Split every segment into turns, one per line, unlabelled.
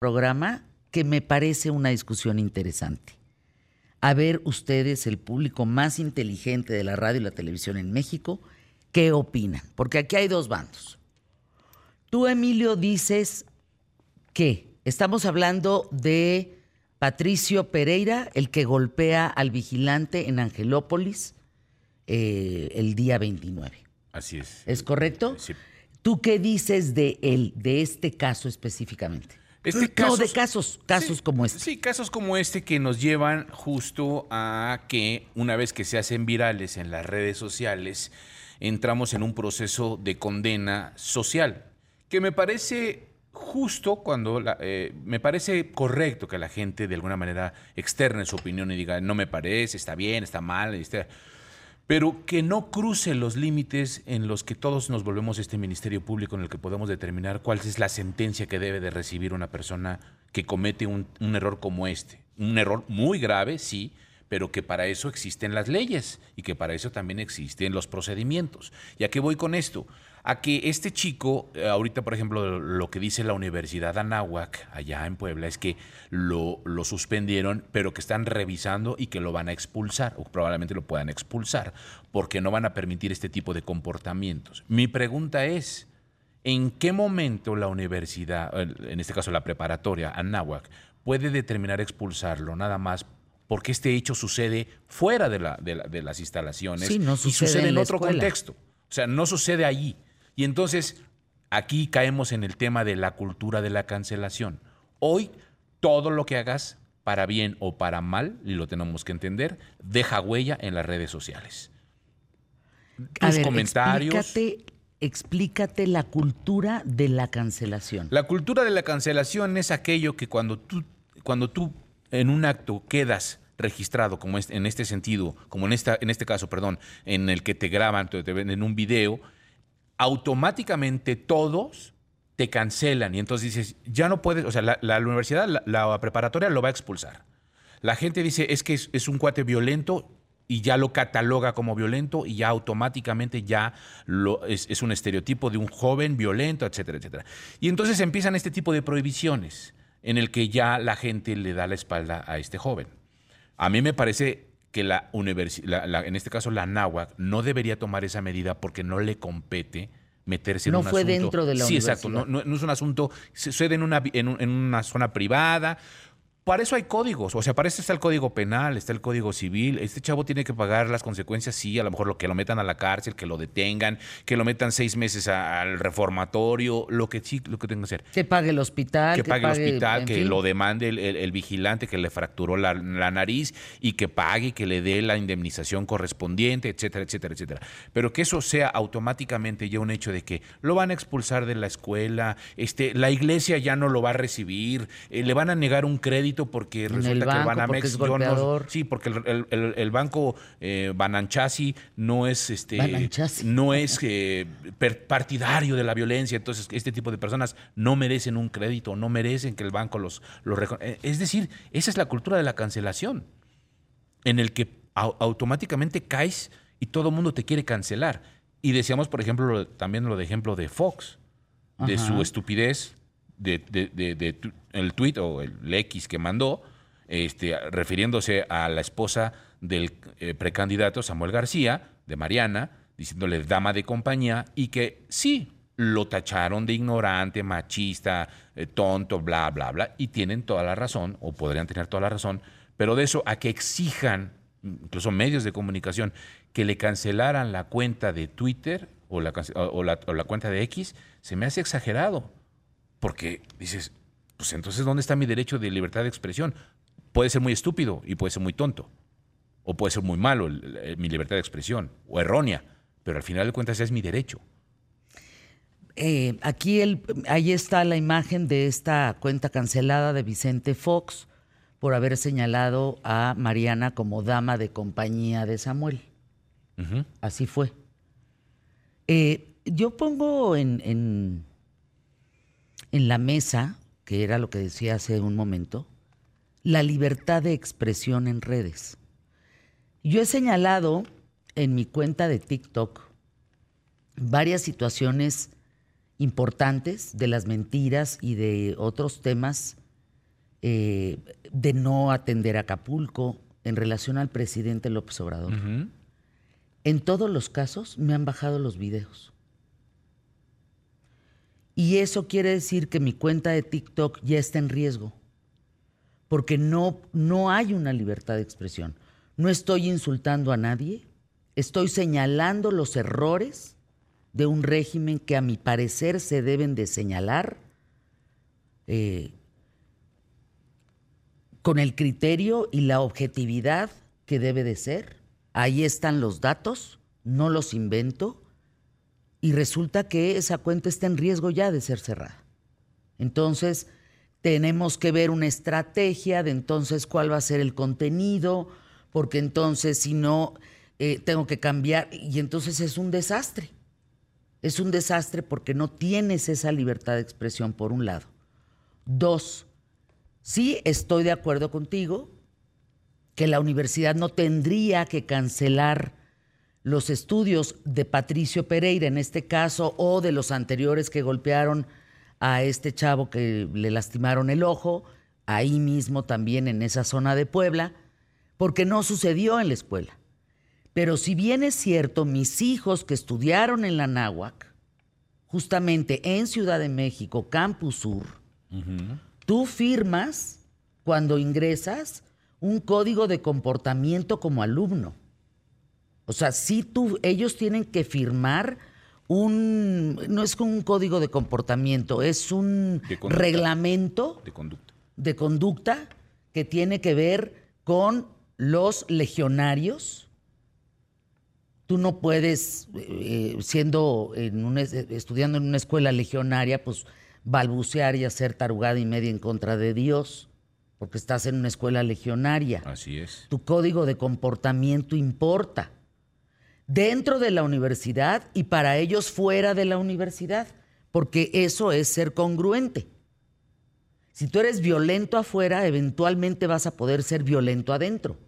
programa que me parece una discusión interesante. A ver ustedes, el público más inteligente de la radio y la televisión en México, ¿qué opinan? Porque aquí hay dos bandos. Tú, Emilio, dices que estamos hablando de Patricio Pereira, el que golpea al vigilante en Angelópolis eh, el día 29.
Así es.
¿Es correcto?
Sí.
¿Tú qué dices de él, de este caso específicamente?
Este
no,
caso-
de casos, casos
Sí,
como este.
Sí, casos como este que nos llevan justo a que una vez que se hacen virales en las redes sociales, entramos en un proceso de condena social, que me parece justo cuando, la- eh, me parece correcto que la gente de alguna manera externe su opinión y diga, no me parece, está bien, está mal, está... pero que no cruce los límites en los que todos nos volvemos este ministerio público en el que podemos determinar cuál es la sentencia que debe de recibir una persona que comete un, un error como este. Un error muy grave, sí, pero que para eso existen las leyes y que para eso también existen los procedimientos. ¿Y a qué voy con esto? A que este chico, eh, ahorita por ejemplo, lo que dice la Universidad Anáhuac, allá en Puebla, es que lo, lo suspendieron, pero que están revisando y que lo van a expulsar, o probablemente lo puedan expulsar, porque no van a permitir este tipo de comportamientos. Mi pregunta es, ¿en qué momento la universidad, en este caso la preparatoria, Anáhuac, puede determinar expulsarlo nada más porque este hecho sucede fuera de, la- de la- de las instalaciones
Sí, no
y
sucede
sucede
en
otro
escuela.
contexto? O sea, no sucede allí. Y entonces aquí caemos en el tema de la cultura de la cancelación. Hoy todo lo que hagas, para bien o para mal, y lo tenemos que entender, deja huella en las redes sociales. Tus
ver,
comentarios.
Explícate, explícate la cultura de la cancelación.
La cultura de la cancelación es aquello que cuando tú, cuando tú en un acto quedas registrado, como en este sentido, como en, esta, en este caso, perdón, en el que te graban, te, te ven en un video, automáticamente todos te cancelan y entonces dices, ya no puedes, o sea, la, la universidad, la, preparatoria lo va a expulsar. La gente dice, es que es, es un cuate violento y ya lo cataloga como violento y ya automáticamente ya lo, es, es un estereotipo de un joven violento, etcétera, etcétera. Y entonces empiezan este tipo de prohibiciones en el que ya la gente le da la espalda a este joven. A mí me parece que la universidad, en este caso la náhuac, no debería tomar esa medida porque no le compete meterse
No
en un
fue
asunto.
dentro de la
sí, exacto.
universidad.
No, no- no es un asunto, sucede en una, en, un- en una zona privada. Para eso hay códigos, o sea, para eso está el código penal, está el código civil. Este chavo tiene que pagar las consecuencias, sí, a lo mejor lo que lo metan a la cárcel, que lo detengan, que lo metan seis meses a- al reformatorio, lo que sí, lo que tenga que hacer
Que pague el hospital.
que pague el hospital, que
fin.
lo demande el, el- el vigilante que le fracturó la, la nariz y que pague, que le dé la indemnización correspondiente, etcétera, etcétera, etcétera. Pero que eso sea automáticamente ya un hecho de que lo van a expulsar de la escuela, este, la iglesia ya no lo va a recibir, eh, le van a negar un crédito porque
En
resulta
el
que
banco,
Banamex
porque
no- sí, porque el, el- el- el banco eh, Bananchasi no es este
Bananchasi.
no es eh, partidario de la violencia, entonces este tipo de personas no merecen un crédito, no merecen que el banco los, los eh, Es decir, esa es la cultura de la cancelación, en el que au- automáticamente caes y todo el mundo te quiere cancelar. Y decíamos, por ejemplo, lo- también lo de ejemplo de Fox, de su estupidez, de, tu- el tweet o el X que mandó, este, refiriéndose a la esposa del eh, precandidato Samuel García, de Mariana, diciéndole dama de compañía, y que sí, lo tacharon de ignorante, machista, eh, tonto, bla, bla, bla, y tienen toda la razón, o podrían tener toda la razón, pero de eso a que exijan, incluso medios de comunicación, que le cancelaran la cuenta de Twitter o la, o la- o la cuenta de X, se me hace exagerado. Porque dices, pues entonces, ¿dónde está mi derecho de libertad de expresión? Puede ser muy estúpido y puede ser muy tonto. O puede ser muy malo el- el- mi libertad de expresión, o errónea. Pero al final de cuentas es mi derecho.
Eh, aquí el, ahí está la imagen de esta cuenta cancelada de Vicente Fox por haber señalado a Mariana como dama de compañía de Samuel. Así fue. Eh, yo pongo en, en, en la mesa, que era lo que decía hace un momento, la libertad de expresión en redes. Yo he señalado en mi cuenta de TikTok varias situaciones importantes de las mentiras y de otros temas eh, de no atender a Acapulco en relación al presidente López Obrador. En todos los casos me han bajado los videos. Y eso quiere decir que mi cuenta de TikTok ya está en riesgo. Porque no, no hay una libertad de expresión. No estoy insultando a nadie. Estoy señalando los errores de un régimen que a mi parecer se deben de señalar eh, con el criterio y la objetividad que debe de ser. Ahí están los datos, no los invento, y resulta que esa cuenta está en riesgo ya de ser cerrada. Entonces, tenemos que ver una estrategia de entonces cuál va a ser el contenido, porque entonces si no, eh, tengo que cambiar, y entonces es un desastre. Es un desastre porque no tienes esa libertad de expresión, por un lado. Dos, sí estoy de acuerdo contigo que la universidad no tendría que cancelar los estudios de Patricio Pereira en este caso o de los anteriores que golpearon a este chavo que le lastimaron el ojo, ahí mismo también en esa zona de Puebla, porque no sucedió en la escuela. Pero si bien es cierto, mis hijos que estudiaron en la Náhuac, justamente en Ciudad de México, Campus Sur, tú firmas cuando ingresas un código de comportamiento como alumno. O sea, si tú, ellos tienen que firmar un, no es un código de comportamiento, es un reglamento
de conducta.
de conducta que tiene que ver con los legionarios tú no puedes, eh, siendo en estudiando en una escuela legionaria, pues balbucear y hacer tarugada y media en contra de Dios, porque estás en una escuela legionaria.
Así es.
Tu código de comportamiento importa dentro de la universidad y para ellos fuera de la universidad, porque eso es ser congruente. Si tú eres violento afuera, eventualmente vas a poder ser violento adentro.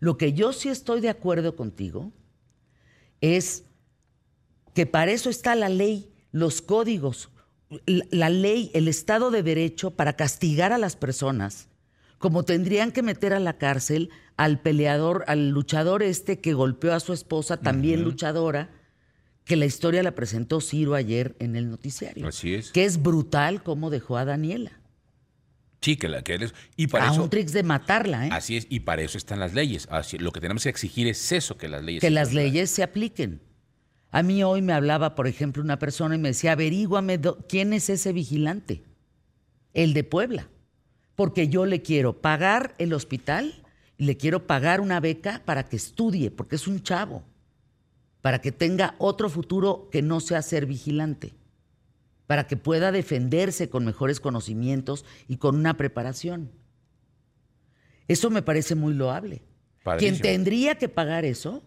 Lo que yo sí estoy de acuerdo contigo es que para eso está la ley, los códigos, la ley, el Estado de Derecho para castigar a las personas, como tendrían que meter a la cárcel al peleador, al luchador este que golpeó a su esposa, también luchadora, que la historia la presentó Ciro ayer en el noticiario.
Así es.
Que es brutal cómo dejó a Daniela.
Sí, que la que eres. Y para
a
eso.
un tricks de matarla, ¿eh?
Así es, y para eso están las leyes. Así, lo que tenemos que exigir es eso, que las leyes.
Que las leyes se apliquen. A mí hoy me hablaba, por ejemplo, una persona y me decía, averíguame quién es ese vigilante. El de Puebla. Porque yo le quiero pagar el hospital y le quiero pagar una beca para que estudie, porque es un chavo. Para que tenga otro futuro que no sea ser vigilante para que pueda defenderse con mejores conocimientos y con una preparación. Eso me parece muy loable. Quien tendría que pagar eso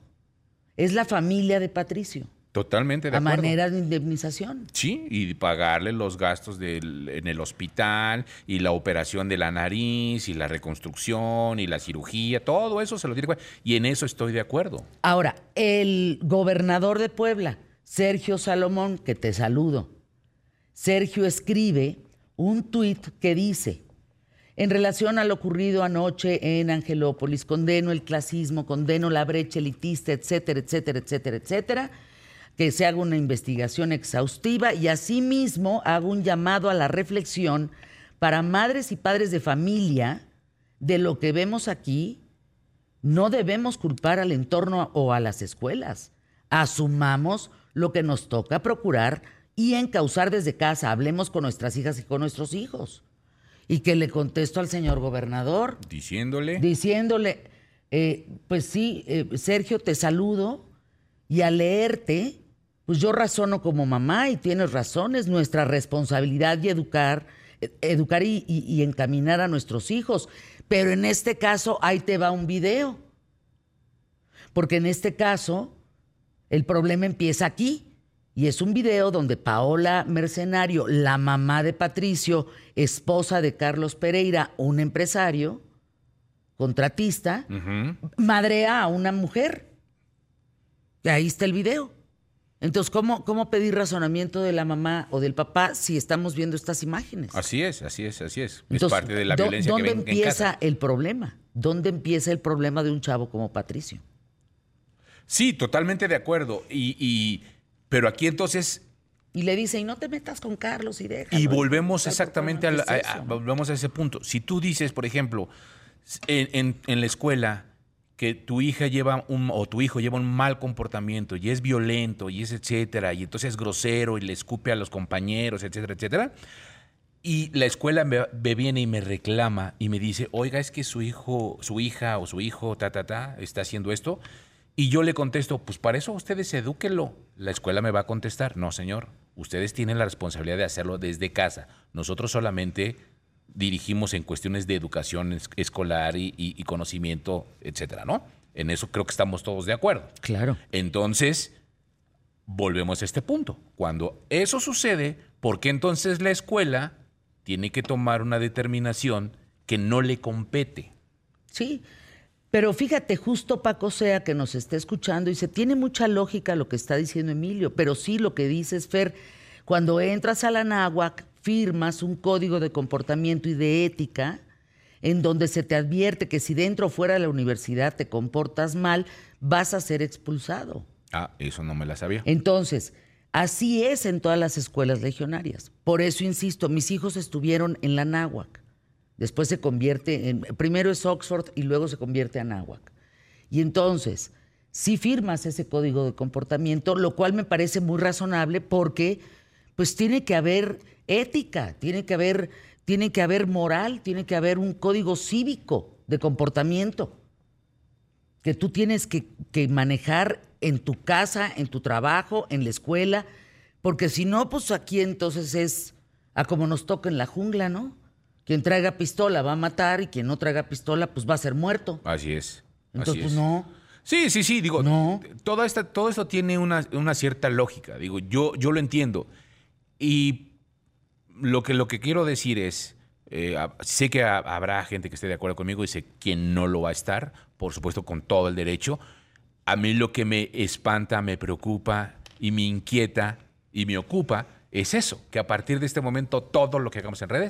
es la familia de Patricio.
Totalmente de
a
acuerdo.
A manera de indemnización.
Sí, y pagarle los gastos del, en el hospital y la operación de la nariz y la reconstrucción y la cirugía, todo eso se lo tiene que Y en eso estoy de acuerdo.
Ahora, el gobernador de Puebla, Sergio Salomón, que te saludo, Sergio escribe un tuit que dice, en relación a lo ocurrido anoche en Angelópolis, condeno el clasismo, condeno la brecha elitista, etcétera, etcétera, etcétera, etcétera, que se haga una investigación exhaustiva y asimismo hago un llamado a la reflexión para madres y padres de familia de lo que vemos aquí. No debemos culpar al entorno o a las escuelas. Asumamos lo que nos toca procurar y encauzar desde casa. Hablemos con nuestras hijas y con nuestros hijos. Y que le contesto al señor gobernador.
Diciéndole.
Diciéndole, eh, pues sí, eh, Sergio, te saludo y al leerte, pues yo razono como mamá y tienes razón, es nuestra responsabilidad y educar, educar y, y encaminar a nuestros hijos. Pero en este caso, ahí te va un video. Porque en este caso, el problema empieza aquí. Y es un video donde Paola Mercenario, la mamá de Patricio, esposa de Carlos Pereira, un empresario, contratista, madrea a una mujer. Y ahí está el video. Entonces, ¿cómo, ¿cómo pedir razonamiento de la mamá o del papá si estamos viendo estas imágenes?
Así es, así es, así es.
Entonces,
es parte de la
¿dó-
violencia que
¿Dónde
ven en
empieza
casa.
el problema? ¿Dónde empieza el problema de un chavo como Patricio?
Sí, totalmente de acuerdo. Y, y- pero aquí entonces
Y le dice, y no te metas con Carlos y déjalo.
Y volvemos exactamente
papá,
al-
¿qué es
a, volvemos a ese punto. Si tú dices, por ejemplo, en, en- en la escuela que tu hija lleva un o tu hijo lleva un mal comportamiento y es violento y es etcétera y entonces es grosero y le escupe a los compañeros, etcétera, etcétera. Y la escuela me, viene y me reclama y me dice, oiga, es que su hijo, su hija o su hijo, ta, ta, ta, está haciendo esto. Y yo le contesto, pues para eso ustedes edúquenlo. La escuela me va a contestar, no, señor, ustedes tienen la responsabilidad de hacerlo desde casa. Nosotros solamente dirigimos en cuestiones de educación es- escolar y, y- y conocimiento, etcétera, ¿no? En eso creo que estamos todos de acuerdo.
Claro.
Entonces, volvemos a este punto. Cuando eso sucede, ¿por qué entonces la escuela tiene que tomar una determinación que no le compete?
Sí, pero fíjate, justo Paco Sea que nos está escuchando dice, tiene mucha lógica lo que está diciendo Emilio, pero sí lo que dices, Fer, cuando entras a la náhuac, firmas un código de comportamiento y de ética en donde se te advierte que si dentro o fuera de la universidad te comportas mal, vas a ser expulsado.
Ah, eso no me la sabía.
Entonces, así es en todas las escuelas legionarias. Por eso insisto, mis hijos estuvieron en la náhuac. Después se convierte en, primero es Oxford y luego se convierte a náhuac. Y entonces, si firmas ese código de comportamiento, lo cual me parece muy razonable porque pues tiene que haber ética, tiene que haber, tiene que haber moral, tiene que haber un código cívico de comportamiento que tú tienes que, que manejar en tu casa, en tu trabajo, en la escuela, porque si no, pues aquí entonces es a como nos toca en la jungla, ¿no? Quien traiga pistola va a matar y quien no traiga pistola, pues va a ser muerto.
Así es.
Entonces,
así
pues no.
Sí, sí, sí, digo,
No.
toda esta, todo esto tiene una, una cierta lógica, digo, yo, yo lo entiendo. Y lo que, lo que quiero decir es, eh, sé que ha- habrá gente que esté de acuerdo conmigo y sé quién no lo va a estar, por supuesto con todo el derecho. A mí lo que me espanta, me preocupa y me inquieta y me ocupa es eso, que a partir de este momento todo lo que hagamos en redes